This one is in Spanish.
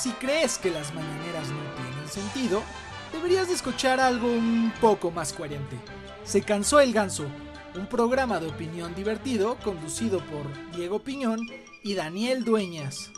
Si crees que las mañaneras no tienen sentido, deberías de escuchar algo un poco más coherente. Se cansó el ganso, un programa de opinión divertido conducido por Diego Piñón y Daniel Dueñas.